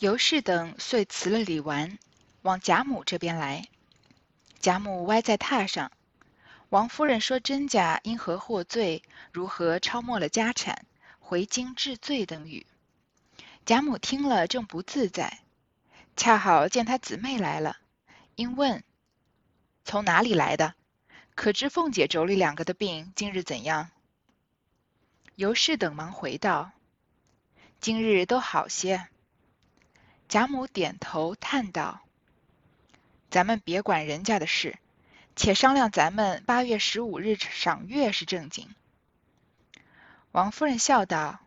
尤氏等遂辞了李纨，往贾母这边来。贾母歪在榻上，王夫人说：“甄家因何获罪？如何抄没了家产？回京治罪等语。”贾母听了正不自在，恰好见她姊妹来了，因问：“从哪里来的？可知凤姐妯娌两个的病今日怎样？”尤氏等忙回道：“今日都好些。”贾母点头叹道：“咱们别管人家的事，且商量咱们八月十五日赏月是正经。”王夫人笑道：“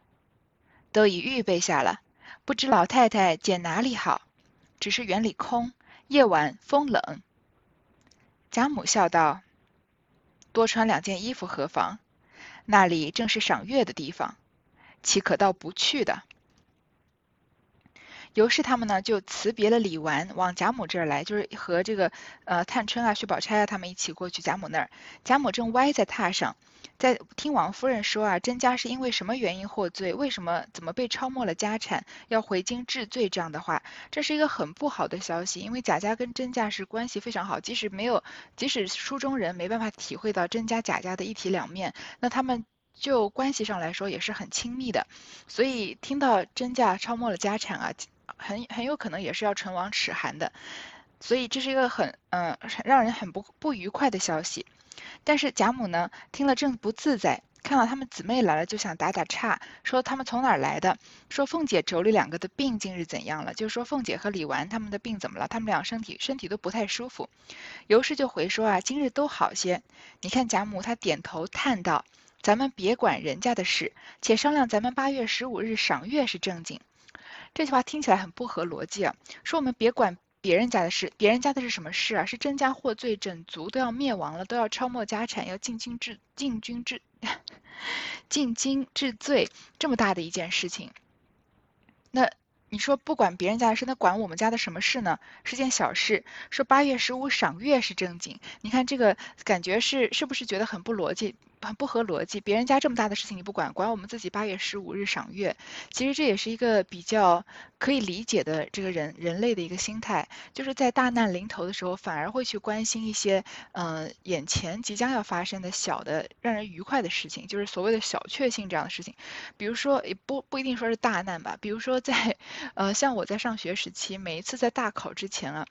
都已预备下了，不知老太太拣哪里好？只是园里空，夜晚风冷。”贾母笑道：“多穿两件衣服何妨？那里正是赏月的地方，岂可到不去的？”尤氏他们呢，就辞别了李纨，往贾母这儿来，就是和这个呃探春啊、薛宝钗啊他们一起过去贾母那儿。贾母正歪在榻上，在听王夫人说啊，甄家是因为什么原因获罪？为什么怎么被抄没了家产，要回京治罪？这样的话，这是一个很不好的消息。因为贾家跟甄家是关系非常好，即使没有，即使书中人没办法体会到甄家贾家的一体两面，那他们就关系上来说也是很亲密的。所以听到甄家抄没了家产啊。很很有可能也是要唇亡齿寒的，所以这是一个很嗯让人很不不愉快的消息。但是贾母呢听了正不自在，看到他们姊妹来了就想打打岔，说他们从哪儿来的？说凤姐妯娌两个的病今日怎样了？就说凤姐和李纨他们的病怎么了？他们俩身体身体都不太舒服。尤氏就回说啊，今日都好些。你看贾母她点头叹道：“咱们别管人家的事，且商量咱们八月十五日赏月是正经。”这句话听起来很不合逻辑啊！说我们别管别人家的事，别人家的是什么事啊？是甄家获罪，整族都要灭亡了，都要抄没家产，要进京治进军治 进京治罪，这么大的一件事情，那。你说不管别人家的事，那管我们家的什么事呢？是件小事。说八月十五赏月是正经，你看这个感觉是是不是觉得很不逻辑，很不合逻辑？别人家这么大的事情你不管，管我们自己八月十五日赏月，其实这也是一个比较可以理解的这个人人类的一个心态，就是在大难临头的时候，反而会去关心一些嗯眼前即将要发生的小的让人愉快的事情，就是所谓的小确幸这样的事情。比如说也不不一定说是大难吧，比如说在。呃，像我在上学时期，每一次在大考之前啊，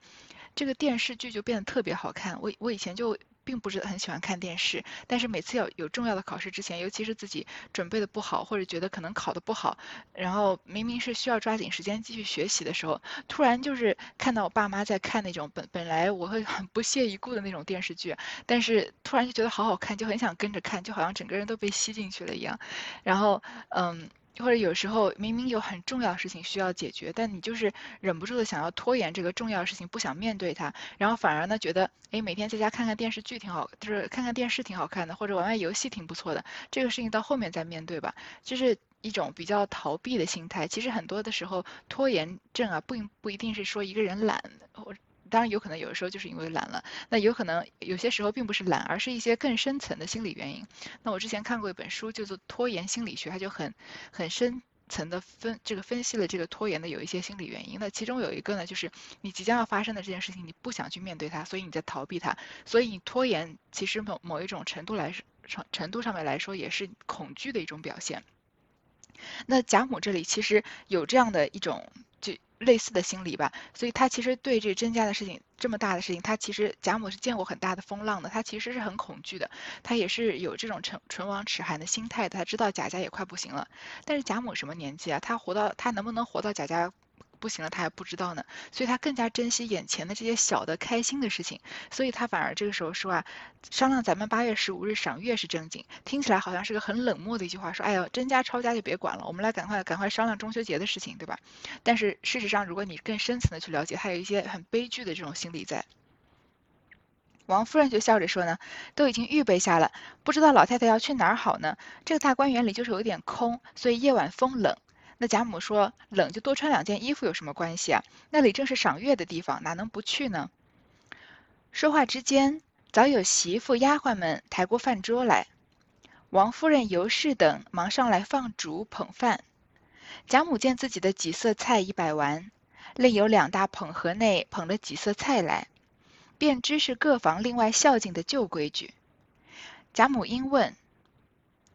这个电视剧就变得特别好看。我我以前就并不是很喜欢看电视，但是每次要有重要的考试之前，尤其是自己准备的不好，或者觉得可能考的不好，然后明明是需要抓紧时间继续学习的时候，突然就是看到我爸妈在看那种本本来我会很不屑一顾的那种电视剧，但是突然就觉得好好看，就很想跟着看，就好像整个人都被吸进去了一样。然后，嗯。或者有时候明明有很重要的事情需要解决，但你就是忍不住的想要拖延这个重要的事情，不想面对它，然后反而呢觉得，哎，每天在家看看电视剧挺好，就是看看电视挺好看的，或者玩玩游戏挺不错的，这个事情到后面再面对吧，就是一种比较逃避的心态。其实很多的时候，拖延症啊，不不一定是说一个人懒，或。当然有可能，有的时候就是因为懒了。那有可能有些时候并不是懒，而是一些更深层的心理原因。那我之前看过一本书，叫做《拖延心理学》，它就很很深层的分这个分析了这个拖延的有一些心理原因。那其中有一个呢，就是你即将要发生的这件事情，你不想去面对它，所以你在逃避它。所以你拖延，其实某某一种程度来程程度上面来说，也是恐惧的一种表现。那贾母这里其实有这样的一种就。类似的心理吧，所以他其实对这甄家的事情这么大的事情，他其实贾母是见过很大的风浪的，他其实是很恐惧的，他也是有这种唇唇亡齿寒的心态的，他知道贾家也快不行了。但是贾母什么年纪啊？他活到他能不能活到贾家？不行了，他还不知道呢，所以他更加珍惜眼前的这些小的开心的事情，所以他反而这个时候说啊，商量咱们八月十五日赏月是正经，听起来好像是个很冷漠的一句话，说哎呦，甄家抄家就别管了，我们来赶快赶快商量中秋节的事情，对吧？但是事实上，如果你更深层的去了解，他有一些很悲剧的这种心理在。王夫人就笑着说呢，都已经预备下了，不知道老太太要去哪儿好呢？这个大观园里就是有点空，所以夜晚风冷。那贾母说：“冷就多穿两件衣服有什么关系啊？那里正是赏月的地方，哪能不去呢？”说话之间，早有媳妇丫鬟们抬过饭桌来，王夫人、尤氏等忙上来放烛捧饭。贾母见自己的几色菜已摆完，另有两大捧盒内捧了几色菜来，便知是各房另外孝敬的旧规矩。贾母因问：“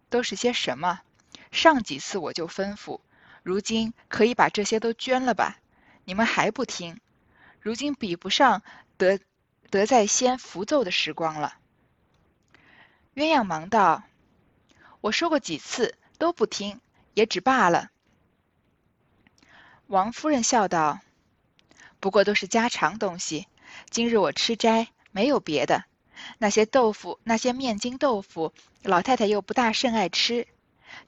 都是些什么？上几次我就吩咐，如今可以把这些都捐了吧？你们还不听？如今比不上得得在先符奏的时光了。”鸳鸯忙道：“我说过几次都不听，也只罢了。”王夫人笑道。不过都是家常东西。今日我吃斋，没有别的。那些豆腐，那些面筋豆腐，老太太又不大甚爱吃，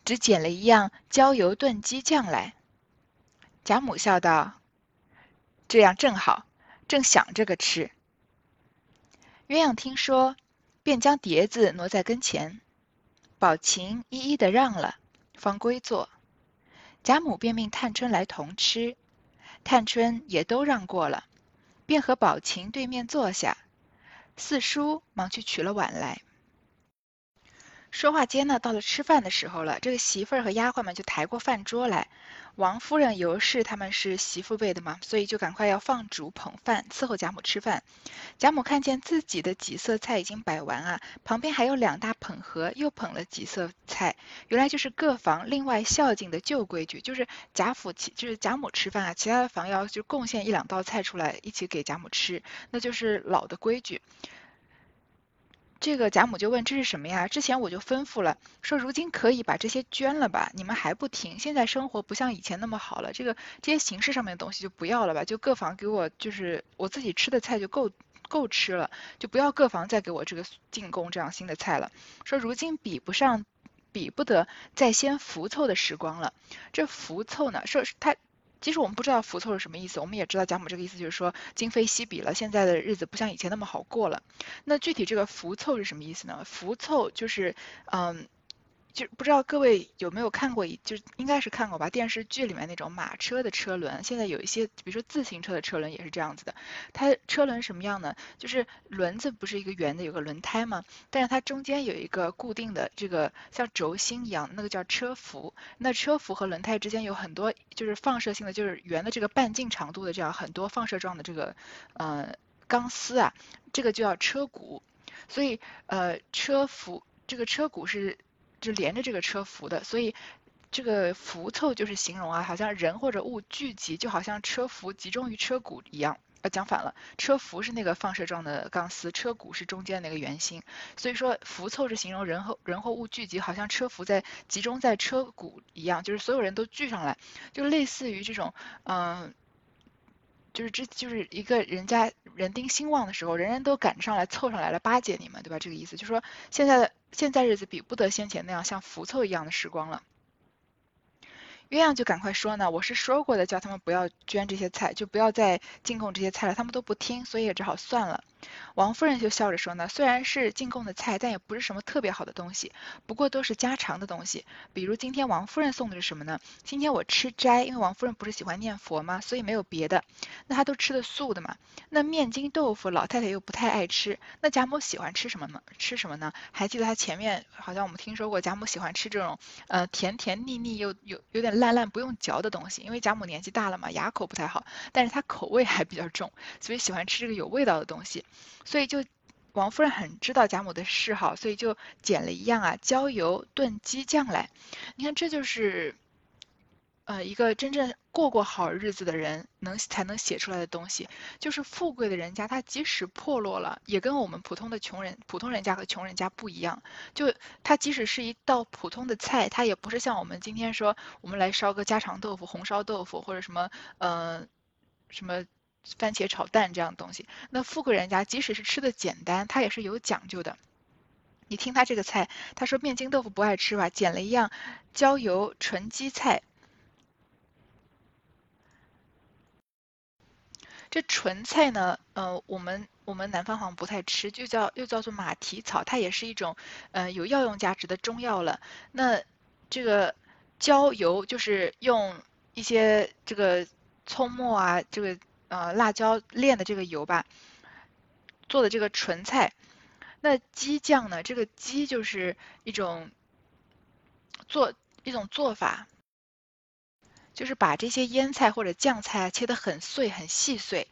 只捡了一样焦油炖鸡酱来。贾母笑道：“这样正好，正想这个吃。”鸳鸯听说，便将碟子挪在跟前，宝琴一一的让了，方归坐。贾母便命探春来同吃。探春也都让过了，便和宝琴对面坐下。四叔忙去取了碗来。说话间呢，到了吃饭的时候了，这个媳妇儿和丫鬟们就抬过饭桌来。王夫人、尤氏他们是媳妇辈的嘛，所以就赶快要放主捧饭伺候贾母吃饭。贾母看见自己的几色菜已经摆完啊，旁边还有两大捧盒，又捧了几色菜。原来就是各房另外孝敬的旧规矩，就是贾府其就是贾母吃饭啊，其他的房要就贡献一两道菜出来一起给贾母吃，那就是老的规矩。这个贾母就问：“这是什么呀？”之前我就吩咐了，说如今可以把这些捐了吧，你们还不听。现在生活不像以前那么好了，这个这些形式上面的东西就不要了吧，就各房给我就是我自己吃的菜就够够吃了，就不要各房再给我这个进贡这样新的菜了。说如今比不上，比不得在先福凑的时光了。这福凑呢，说他。其实我们不知道浮凑是什么意思，我们也知道贾母这个意思就是说今非昔比了，现在的日子不像以前那么好过了。那具体这个浮凑是什么意思呢？浮凑就是，嗯。就不知道各位有没有看过，就应该是看过吧，电视剧里面那种马车的车轮，现在有一些，比如说自行车的车轮也是这样子的。它车轮什么样呢？就是轮子不是一个圆的，有个轮胎吗？但是它中间有一个固定的这个像轴心一样，那个叫车辐。那车辐和轮胎之间有很多就是放射性的，就是圆的这个半径长度的这样很多放射状的这个呃钢丝啊，这个就叫车骨。所以呃车辐这个车骨是。是连着这个车辐的，所以这个辐凑就是形容啊，好像人或者物聚集，就好像车辐集中于车骨一样。呃，讲反了，车辐是那个放射状的钢丝，车骨是中间那个圆心。所以说辐凑是形容人和人或物聚集，好像车辐在集中在车骨一样，就是所有人都聚上来，就类似于这种，嗯。就是这就是一个人家人丁兴旺的时候，人人都赶上来凑上来了巴结你们，对吧？这个意思就是说，现在的现在日子比不得先前那样像浮凑一样的时光了。鸳鸯就赶快说呢，我是说过的，叫他们不要捐这些菜，就不要再进贡这些菜了，他们都不听，所以也只好算了。王夫人就笑着说呢，虽然是进贡的菜，但也不是什么特别好的东西，不过都是家常的东西。比如今天王夫人送的是什么呢？今天我吃斋，因为王夫人不是喜欢念佛吗？所以没有别的。那她都吃的素的嘛。那面筋豆腐，老太太又不太爱吃。那贾母喜欢吃什么呢？吃什么呢？还记得她前面好像我们听说过，贾母喜欢吃这种呃甜甜腻腻又有有点烂烂不用嚼的东西，因为贾母年纪大了嘛，牙口不太好，但是她口味还比较重，所以喜欢吃这个有味道的东西。所以就王夫人很知道贾母的嗜好，所以就捡了一样啊焦油炖鸡酱来。你看，这就是呃一个真正过过好日子的人能才能写出来的东西。就是富贵的人家，他即使破落了，也跟我们普通的穷人、普通人家和穷人家不一样。就他即使是一道普通的菜，他也不是像我们今天说，我们来烧个家常豆腐、红烧豆腐或者什么呃什么。番茄炒蛋这样的东西，那富贵人家即使是吃的简单，他也是有讲究的。你听他这个菜，他说面筋豆腐不爱吃吧，捡了一样焦油纯鸡菜。这纯菜呢，呃，我们我们南方好像不太吃，就叫又叫做马蹄草，它也是一种呃有药用价值的中药了。那这个焦油就是用一些这个葱末啊，这个。呃，辣椒炼的这个油吧，做的这个纯菜。那鸡酱呢？这个鸡就是一种做一种做法，就是把这些腌菜或者酱菜切得很碎很细碎。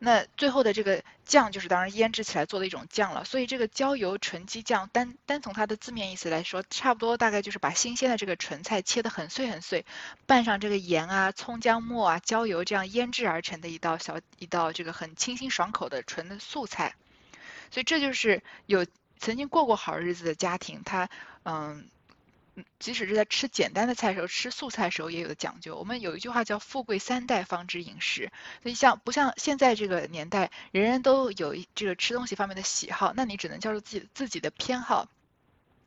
那最后的这个酱就是当然腌制起来做的一种酱了，所以这个焦油纯鸡酱单单从它的字面意思来说，差不多大概就是把新鲜的这个纯菜切得很碎很碎，拌上这个盐啊、葱姜末啊、焦油这样腌制而成的一道小一道这个很清新爽口的纯的素菜。所以这就是有曾经过过好日子的家庭，他嗯。即使是在吃简单的菜时候，吃素菜时候也有的讲究。我们有一句话叫“富贵三代方知饮食”，所以像不像现在这个年代，人人都有一这个吃东西方面的喜好，那你只能叫做自己自己的偏好。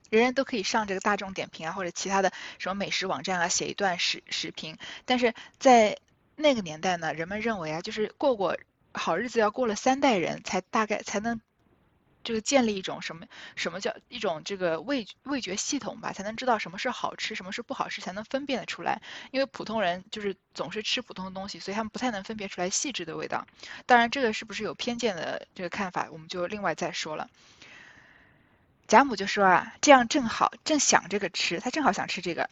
人人都可以上这个大众点评啊，或者其他的什么美食网站啊，写一段视视频。但是在那个年代呢，人们认为啊，就是过过好日子要过了三代人才大概才能。这个建立一种什么什么叫一种这个味味觉系统吧，才能知道什么是好吃，什么是不好吃，才能分辨得出来。因为普通人就是总是吃普通的东西，所以他们不太能分别出来细致的味道。当然，这个是不是有偏见的这个看法，我们就另外再说了。贾母就说啊，这样正好，正想这个吃，他正好想吃这个。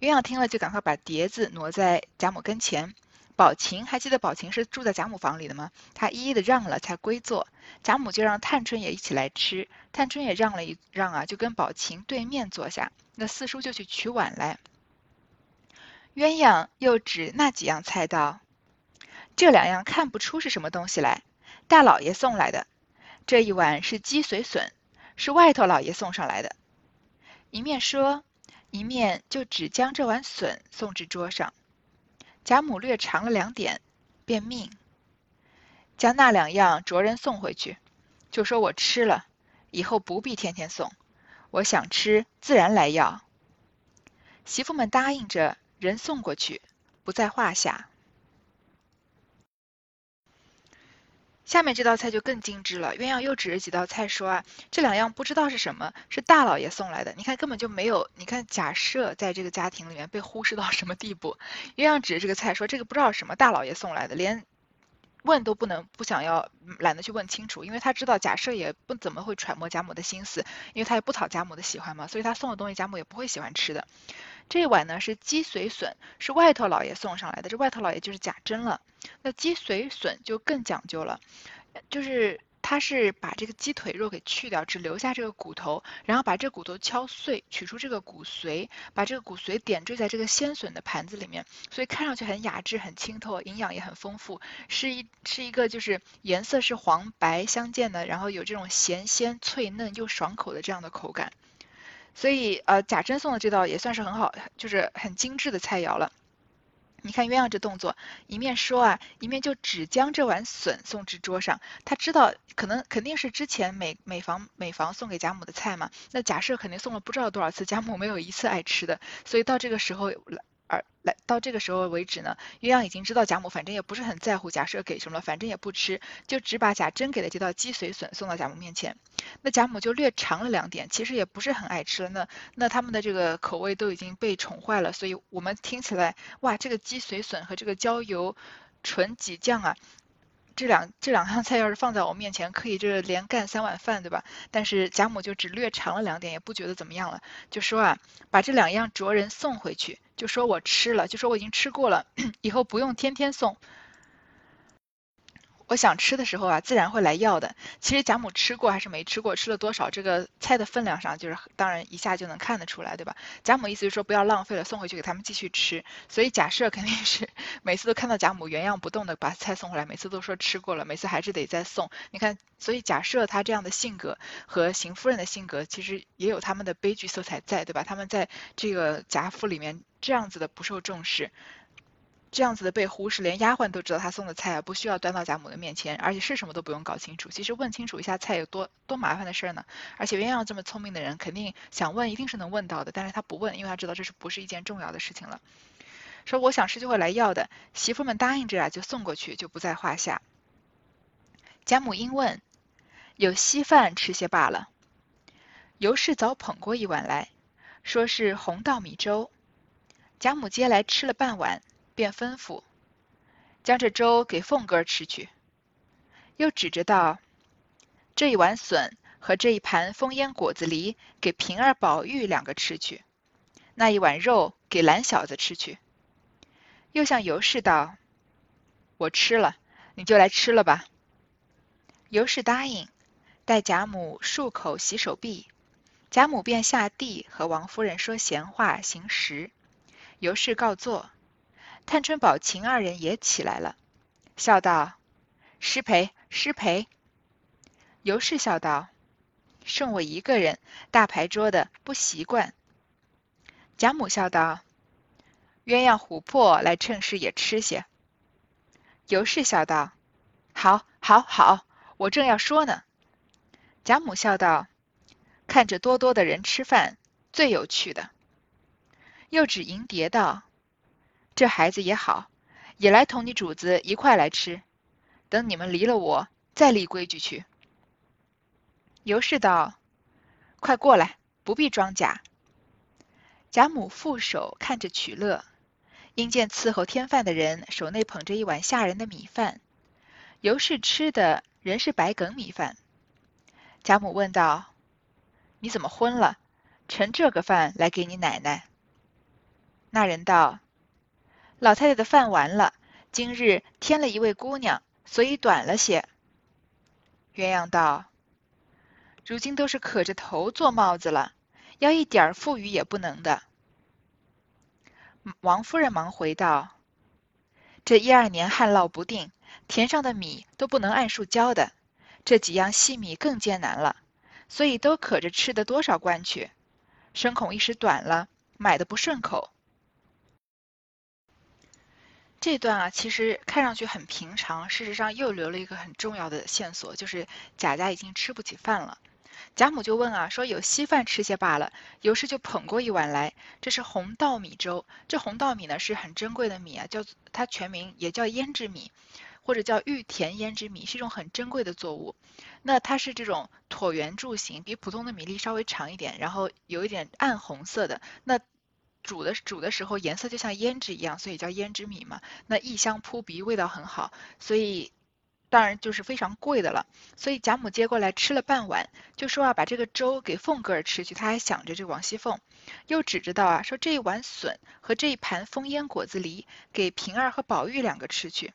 鸳鸯听了就赶快把碟子挪在贾母跟前。宝琴还记得宝琴是住在贾母房里的吗？她一一的让了才归坐，贾母就让探春也一起来吃，探春也让了一让啊，就跟宝琴对面坐下。那四叔就去取碗来，鸳鸯又指那几样菜道：“这两样看不出是什么东西来，大老爷送来的。这一碗是鸡髓笋，是外头老爷送上来的。”一面说，一面就只将这碗笋送至桌上。贾母略尝了两点，便命将那两样着人送回去，就说我吃了，以后不必天天送。我想吃，自然来要。媳妇们答应着，人送过去，不在话下。下面这道菜就更精致了。鸳鸯又指着几道菜说啊，这两样不知道是什么，是大老爷送来的。你看根本就没有，你看假设在这个家庭里面被忽视到什么地步？鸳鸯指着这个菜说，这个不知道什么大老爷送来的，连问都不能，不想要，懒得去问清楚，因为他知道假设也不怎么会揣摩贾母的心思，因为他也不讨贾母的喜欢嘛，所以他送的东西贾母也不会喜欢吃的。这碗呢是鸡髓笋，是外头老爷送上来的。这外头老爷就是贾珍了。那鸡髓笋就更讲究了，就是他是把这个鸡腿肉给去掉，只留下这个骨头，然后把这骨头敲碎，取出这个骨髓，把这个骨髓点缀在这个鲜笋的盘子里面，所以看上去很雅致、很清透，营养也很丰富，是一是一个就是颜色是黄白相间的，然后有这种咸鲜脆嫩又爽口的这样的口感。所以，呃，贾珍送的这道也算是很好，就是很精致的菜肴了。你看鸳鸯这动作，一面说啊，一面就只将这碗笋送至桌上。他知道，可能肯定是之前每每房每房送给贾母的菜嘛。那假设肯定送了不知道多少次，贾母没有一次爱吃的，所以到这个时候来。而来到这个时候为止呢，鸳鸯已经知道贾母反正也不是很在乎贾赦给什么，反正也不吃，就只把贾珍给的这道鸡髓笋送到贾母面前。那贾母就略尝了两点，其实也不是很爱吃了。那那他们的这个口味都已经被宠坏了，所以我们听起来，哇，这个鸡髓笋和这个焦油纯脊酱啊。这两这两样菜要是放在我面前，可以这连干三碗饭，对吧？但是贾母就只略尝了两点，也不觉得怎么样了，就说啊，把这两样着人送回去，就说我吃了，就说我已经吃过了，以后不用天天送。我想吃的时候啊，自然会来要的。其实贾母吃过还是没吃过，吃了多少，这个菜的分量上，就是当然一下就能看得出来，对吧？贾母意思是说不要浪费了，送回去给他们继续吃。所以假设肯定是每次都看到贾母原样不动的把菜送回来，每次都说吃过了，每次还是得再送。你看，所以假设他这样的性格和邢夫人的性格，其实也有他们的悲剧色彩在，对吧？他们在这个贾府里面这样子的不受重视。这样子的被忽视，连丫鬟都知道他送的菜啊，不需要端到贾母的面前，而且是什么都不用搞清楚。其实问清楚一下菜有多多麻烦的事儿呢？而且鸳鸯这么聪明的人，肯定想问，一定是能问到的。但是他不问，因为他知道这是不是一件重要的事情了。说我想吃就会来要的，媳妇们答应着啊，就送过去，就不在话下。贾母因问，有稀饭吃些罢了。尤氏早捧过一碗来，说是红稻米粥。贾母接来吃了半碗。便吩咐，将这粥给凤哥吃去。又指着道：“这一碗笋和这一盘风烟果子梨，给平儿、宝玉两个吃去。那一碗肉给懒小子吃去。”又向尤氏道：“我吃了，你就来吃了吧。”尤氏答应，待贾母漱口洗手毕，贾母便下地和王夫人说闲话行食。尤氏告坐，探春、宝琴二人也起来了，笑道：“失陪，失陪。”尤氏笑道：“剩我一个人，大牌桌的不习惯。”贾母笑道：“鸳鸯琥珀来趁势也吃些。”尤氏笑道：“好，好，好。”我正要说呢，贾母笑道：“看着多多的人吃饭最有趣的。”又指银蝶道：“这孩子也好，也来同你主子一块来吃。等你们离了我，再立规矩去。”尤氏道：“快过来，不必装假。”贾母负手看着取乐，因见伺候添饭的人手内捧着一碗下人的米饭，尤氏吃的。仍是白梗米饭。贾母问道：“你怎么昏了？盛这个饭来给你奶奶。”那人道：“老太太的饭完了，今日添了一位姑娘，所以短了些。”鸳鸯道：“如今都是可着头做帽子了，要一点富裕也不能的。”王夫人忙回道：“这一二年旱涝不定。”田上的米都不能按数交的，这几样细米更艰难了，所以都可着吃的多少关去，生恐一时短了，买的不顺口。这段啊，其实看上去很平常，事实上又留了一个很重要的线索，就是贾家已经吃不起饭了。贾母就问啊，说有稀饭吃些罢了。尤氏就捧过一碗来，这是红稻米粥。这红稻米呢是很珍贵的米啊，叫它全名也叫胭脂米。或者叫玉田胭脂米，是一种很珍贵的作物。那它是这种椭圆柱形，比普通的米粒稍微长一点，然后有一点暗红色的。那煮的煮的时候颜色就像胭脂一样，所以叫胭脂米嘛。那异香扑鼻，味道很好，所以当然就是非常贵的了。所以贾母接过来吃了半碗，就说啊，把这个粥给凤哥儿吃去。他还想着这王熙凤，又指着道啊，说这一碗笋和这一盘风烟果子梨给平儿和宝玉两个吃去。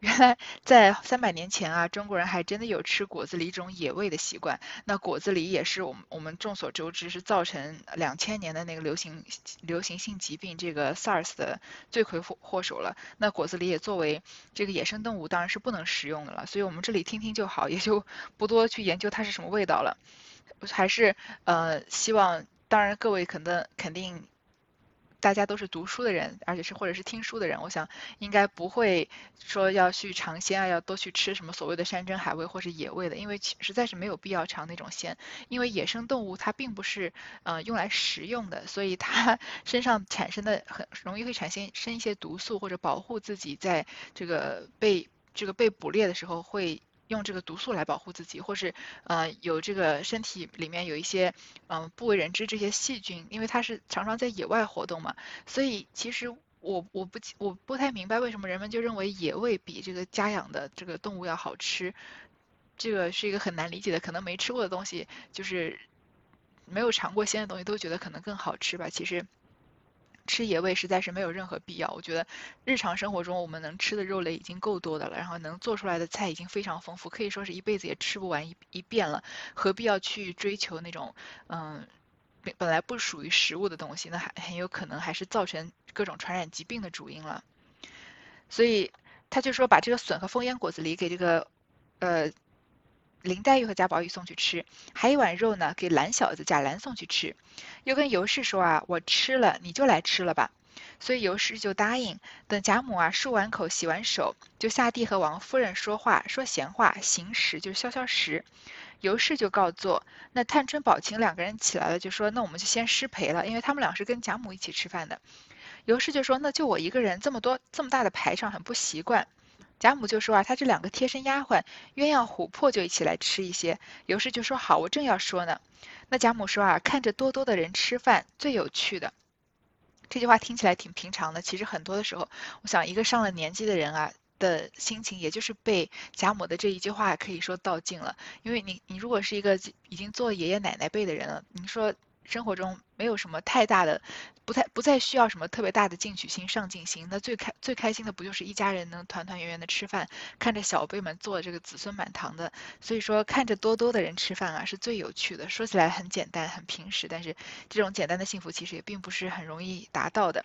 原来在三百年前啊，中国人还真的有吃果子狸这种野味的习惯。那果子狸也是我们我们众所周知是造成两千年的那个流行流行性疾病这个 SARS 的罪魁祸祸首了。那果子狸也作为这个野生动物，当然是不能食用的了。所以我们这里听听就好，也就不多去研究它是什么味道了。还是呃希望，当然各位肯定肯定。大家都是读书的人，而且是或者是听书的人，我想应该不会说要去尝鲜啊，要多去吃什么所谓的山珍海味或是野味的，因为实在是没有必要尝那种鲜。因为野生动物它并不是呃用来食用的，所以它 身上产生的很容易会产生生一些毒素，或者保护自己在这个被这个被捕猎的时候会。用这个毒素来保护自己，或是呃有这个身体里面有一些嗯不为人知这些细菌，因为它是常常在野外活动嘛，所以其实我我不我不太明白为什么人们就认为野味比这个家养的这个动物要好吃，这个是一个很难理解的，可能没吃过的东西，就是没有尝过鲜的东西都觉得可能更好吃吧，其实。吃野味实在是没有任何必要。我觉得日常生活中我们能吃的肉类已经够多的了，然后能做出来的菜已经非常丰富，可以说是一辈子也吃不完一一遍了。何必要去追求那种嗯本来不属于食物的东西？那还很有可能还是造成各种传染疾病的主因了。所以他就说把这个笋和风烟果子狸给这个呃。林黛玉和贾宝玉送去吃，还一碗肉呢，给懒小子贾兰送去吃。又跟尤氏说啊，我吃了，你就来吃了吧。所以尤氏就答应。等贾母啊漱完口、洗完手，就下地和王夫人说话，说闲话，行食就是消消食。尤氏就告坐。那探春、宝琴两个人起来了，就说那我们就先失陪了，因为他们俩是跟贾母一起吃饭的。尤氏就说那就我一个人，这么多这么大的排场，很不习惯。贾母就说啊，她这两个贴身丫鬟鸳鸯琥珀就一起来吃一些。尤氏就说好，我正要说呢。那贾母说啊，看着多多的人吃饭最有趣的。这句话听起来挺平常的，其实很多的时候，我想一个上了年纪的人啊的心情，也就是被贾母的这一句话可以说道尽了。因为你你如果是一个已经做爷爷奶奶辈的人了，你说生活中没有什么太大的，不太不再需要什么特别大的进取心、上进心。那最开最开心的不就是一家人能团团圆圆的吃饭，看着小辈们做这个子孙满堂的。所以说，看着多多的人吃饭啊，是最有趣的。说起来很简单、很平实，但是这种简单的幸福其实也并不是很容易达到的。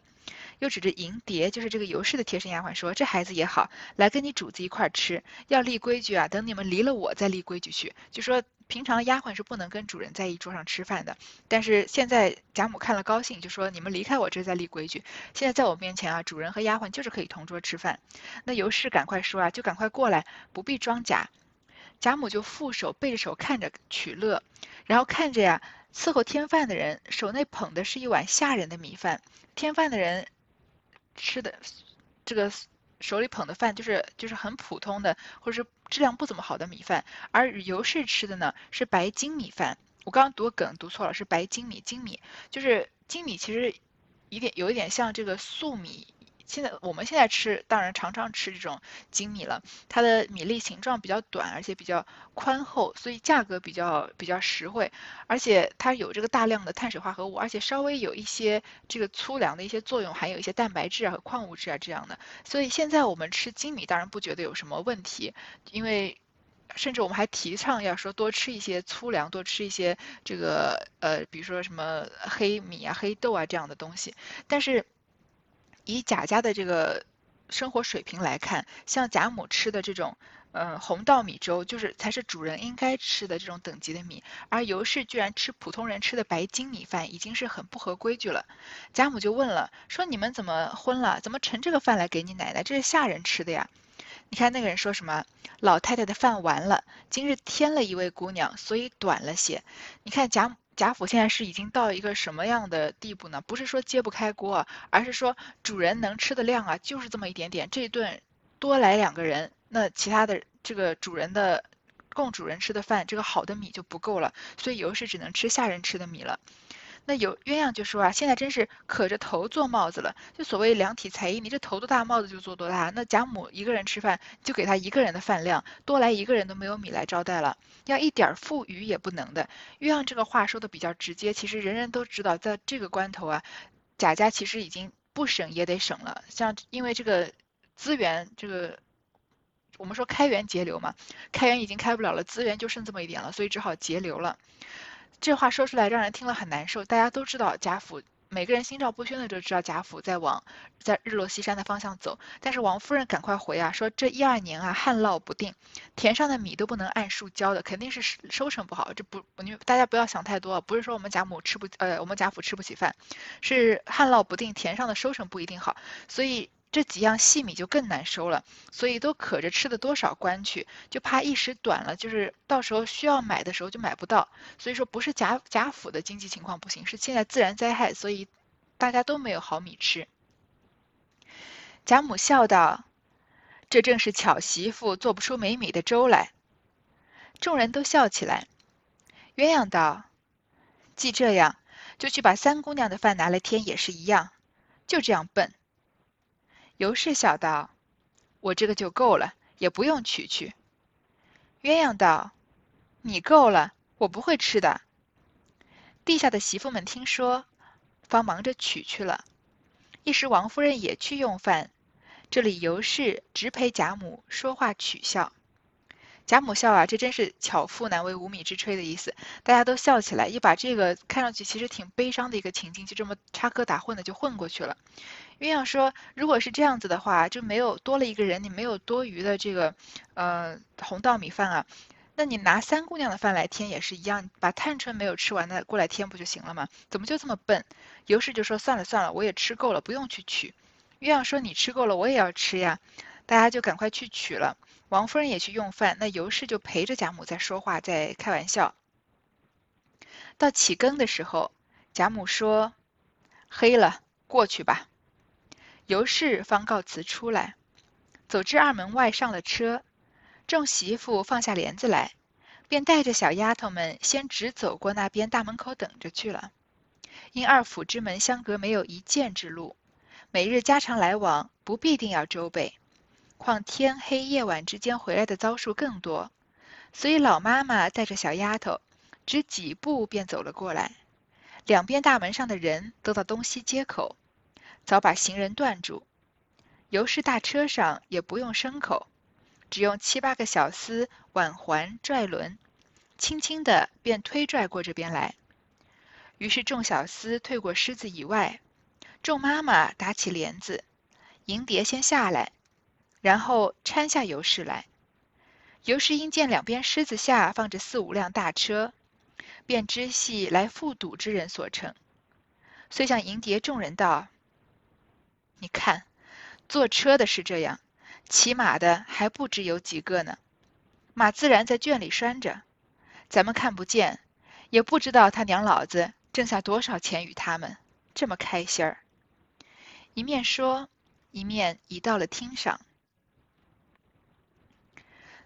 又指着银蝶，就是这个尤氏的贴身丫鬟说：“这孩子也好，来跟你主子一块儿吃，要立规矩啊。等你们离了我再立规矩去。”就说。平常丫鬟是不能跟主人在一桌上吃饭的，但是现在贾母看了高兴，就说你们离开我这再立规矩。现在在我面前啊，主人和丫鬟就是可以同桌吃饭。那尤氏赶快说啊，就赶快过来，不必装假。贾母就负手背着手看着取乐，然后看着呀，伺候添饭的人手内捧的是一碗下人的米饭，添饭的人吃的这个。手里捧的饭就是就是很普通的，或者是质量不怎么好的米饭，而尤氏吃的呢是白金米饭。我刚刚读梗读错了，是白精米，精米就是精米，其实一点有一点像这个粟米。现在我们现在吃，当然常常吃这种精米了。它的米粒形状比较短，而且比较宽厚，所以价格比较比较实惠。而且它有这个大量的碳水化合物，而且稍微有一些这个粗粮的一些作用，还有一些蛋白质啊和矿物质啊这样的。所以现在我们吃精米，当然不觉得有什么问题，因为甚至我们还提倡要说多吃一些粗粮，多吃一些这个呃，比如说什么黑米啊、黑豆啊这样的东西。但是以贾家的这个生活水平来看，像贾母吃的这种，嗯，红稻米粥，就是才是主人应该吃的这种等级的米，而尤氏居然吃普通人吃的白精米饭，已经是很不合规矩了。贾母就问了，说你们怎么昏了？怎么盛这个饭来给你奶奶？这是下人吃的呀。你看那个人说什么？老太太的饭完了，今日添了一位姑娘，所以短了些。你看贾。贾府现在是已经到一个什么样的地步呢？不是说揭不开锅，而是说主人能吃的量啊，就是这么一点点。这顿多来两个人，那其他的这个主人的供主人吃的饭，这个好的米就不够了，所以尤氏只能吃下人吃的米了。那有鸳鸯就说啊，现在真是可着头做帽子了。就所谓量体裁衣，你这头多大，帽子就做多大。那贾母一个人吃饭，就给他一个人的饭量，多来一个人都没有米来招待了，要一点富余也不能的。鸳鸯这个话说的比较直接，其实人人都知道，在这个关头啊，贾家其实已经不省也得省了。像因为这个资源，这个我们说开源节流嘛，开源已经开不了了，资源就剩这么一点了，所以只好节流了。这话说出来让人听了很难受。大家都知道贾府，每个人心照不宣的就知道贾府在往在日落西山的方向走。但是王夫人赶快回啊，说这一二年啊旱涝不定，田上的米都不能按数交的，肯定是收成不好。这不，你大家不要想太多，不是说我们贾母吃不呃我们贾府吃不起饭，是旱涝不定，田上的收成不一定好，所以。这几样细米就更难收了，所以都可着吃的多少关去，就怕一时短了，就是到时候需要买的时候就买不到。所以说不是贾贾府的经济情况不行，是现在自然灾害，所以大家都没有好米吃。贾母笑道：“这正是巧媳妇做不出没米的粥来。”众人都笑起来。鸳鸯道：“既这样，就去把三姑娘的饭拿来添，也是一样，就这样笨。”尤氏笑道：“我这个就够了，也不用取去。”鸳鸯道：“你够了，我不会吃的。”地下的媳妇们听说，方忙着取去了。一时王夫人也去用饭，这里尤氏直陪贾母说话取笑。贾母笑啊，这真是巧妇难为无米之炊的意思。大家都笑起来，一把这个看上去其实挺悲伤的一个情境，就这么插科打诨的就混过去了。鸳鸯说：“如果是这样子的话，就没有多了一个人，你没有多余的这个呃红稻米饭啊，那你拿三姑娘的饭来添也是一样，把探春没有吃完的过来添不就行了吗？怎么就这么笨？”尤氏就说：“算了算了，我也吃够了，不用去取。”鸳鸯说：“你吃够了，我也要吃呀。”大家就赶快去取了。王夫人也去用饭，那尤氏就陪着贾母在说话，在开玩笑。到起更的时候，贾母说：“黑了，过去吧。”尤氏方告辞出来，走至二门外上了车，众媳妇放下帘子来，便带着小丫头们先直走过那边大门口等着去了。因二府之门相隔没有一箭之路，每日家常来往不必定要周备，况天黑夜晚之间回来的遭数更多，所以老妈妈带着小丫头，只几步便走了过来。两边大门上的人都到东西街口，早把行人断住。尤氏大车上也不用牲口，只用七八个小厮挽环拽轮，轻轻的便推拽过这边来。于是众小厮退过狮子以外，众妈妈打起帘子，迎蝶先下来，然后搀下尤氏来。尤氏因见两边狮子下放着四五辆大车。便知系来复赌之人所乘，遂向迎蝶众人道：“你看，坐车的是这样，骑马的还不知有几个呢。马自然在圈里拴着，咱们看不见，也不知道他娘老子挣下多少钱与他们，这么开心儿。”一面说，一面移到了厅上。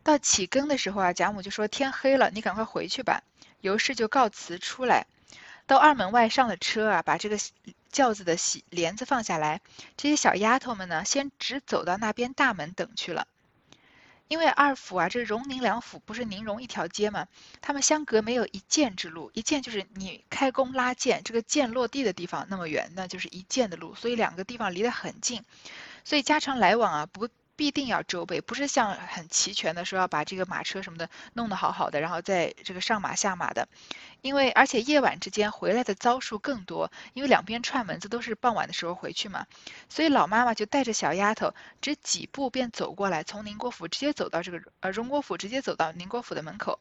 到起更的时候啊，贾母就说：“天黑了，你赶快回去吧。”尤氏就告辞出来，到二门外上了车啊，把这个轿子的喜帘子放下来。这些小丫头们呢，先直走到那边大门等去了。因为二府啊，这荣宁两府不是宁荣一条街吗？他们相隔没有一箭之路，一箭就是你开弓拉箭，这个箭落地的地方那么远，那就是一箭的路，所以两个地方离得很近，所以家常来往啊不。必定要周备，不是像很齐全的说要把这个马车什么的弄得好好的，然后再这个上马下马的，因为而且夜晚之间回来的遭数更多，因为两边串门子都是傍晚的时候回去嘛，所以老妈妈就带着小丫头，只几步便走过来，从宁国府直接走到这个呃荣国府，直接走到宁国府的门口，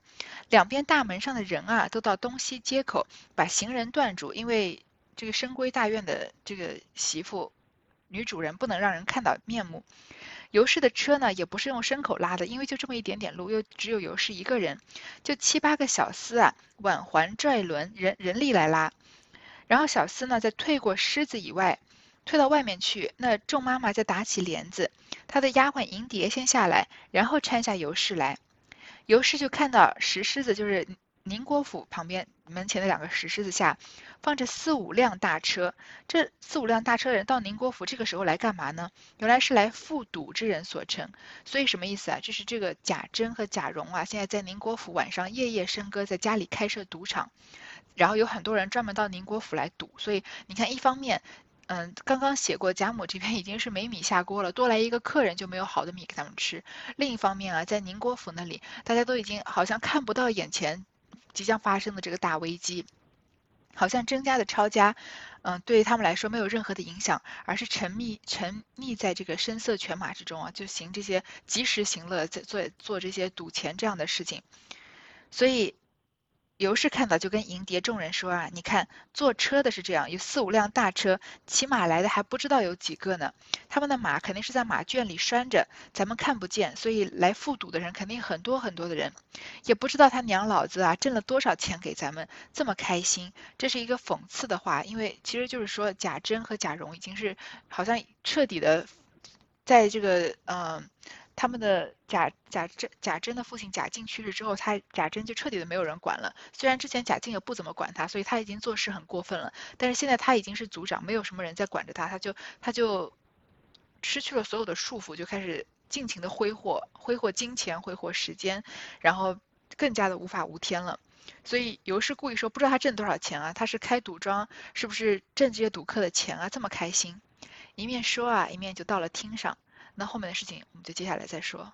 两边大门上的人啊，都到东西街口把行人断住，因为这个深闺大院的这个媳妇女主人不能让人看到面目。尤氏的车呢，也不是用牲口拉的，因为就这么一点点路，又只有尤氏一个人，就七八个小厮啊，挽环拽轮，人人力来拉。然后小厮呢，再退过狮子以外，退到外面去。那众妈妈再打起帘子，她的丫鬟银蝶先下来，然后搀下尤氏来。尤氏就看到石狮子，就是宁国府旁边门前的两个石狮子下。放着四五辆大车，这四五辆大车的人到宁国府这个时候来干嘛呢？原来是来赴赌之人所乘。所以什么意思啊？就是这个贾珍和贾蓉啊，现在在宁国府晚上夜夜笙歌，在家里开设赌场，然后有很多人专门到宁国府来赌。所以你看，一方面，嗯，刚刚写过贾母这边已经是没米下锅了，多来一个客人就没有好的米给他们吃。另一方面啊，在宁国府那里，大家都已经好像看不到眼前即将发生的这个大危机。好像增加的抄家，嗯，对他们来说没有任何的影响，而是沉迷沉溺在这个声色犬马之中啊，就行这些及时行乐，在做做这些赌钱这样的事情，所以。尤氏看到，就跟迎蝶众人说啊：“你看，坐车的是这样，有四五辆大车，骑马来的还不知道有几个呢。他们的马肯定是在马圈里拴着，咱们看不见，所以来复赌的人肯定很多很多的人，也不知道他娘老子啊挣了多少钱给咱们这么开心。这是一个讽刺的话，因为其实就是说贾珍和贾蓉已经是好像彻底的在这个嗯。”他们的贾贾珍贾珍的父亲贾敬去世之后，他贾珍就彻底的没有人管了。虽然之前贾敬也不怎么管他，所以他已经做事很过分了。但是现在他已经是族长，没有什么人在管着他，他就他就失去了所有的束缚，就开始尽情的挥霍，挥霍金钱，挥霍时间，然后更加的无法无天了。所以尤氏故意说，不知道他挣多少钱啊？他是开赌庄，是不是挣这些赌客的钱啊？这么开心，一面说啊，一面就到了厅上。那后面的事情，我们就接下来再说。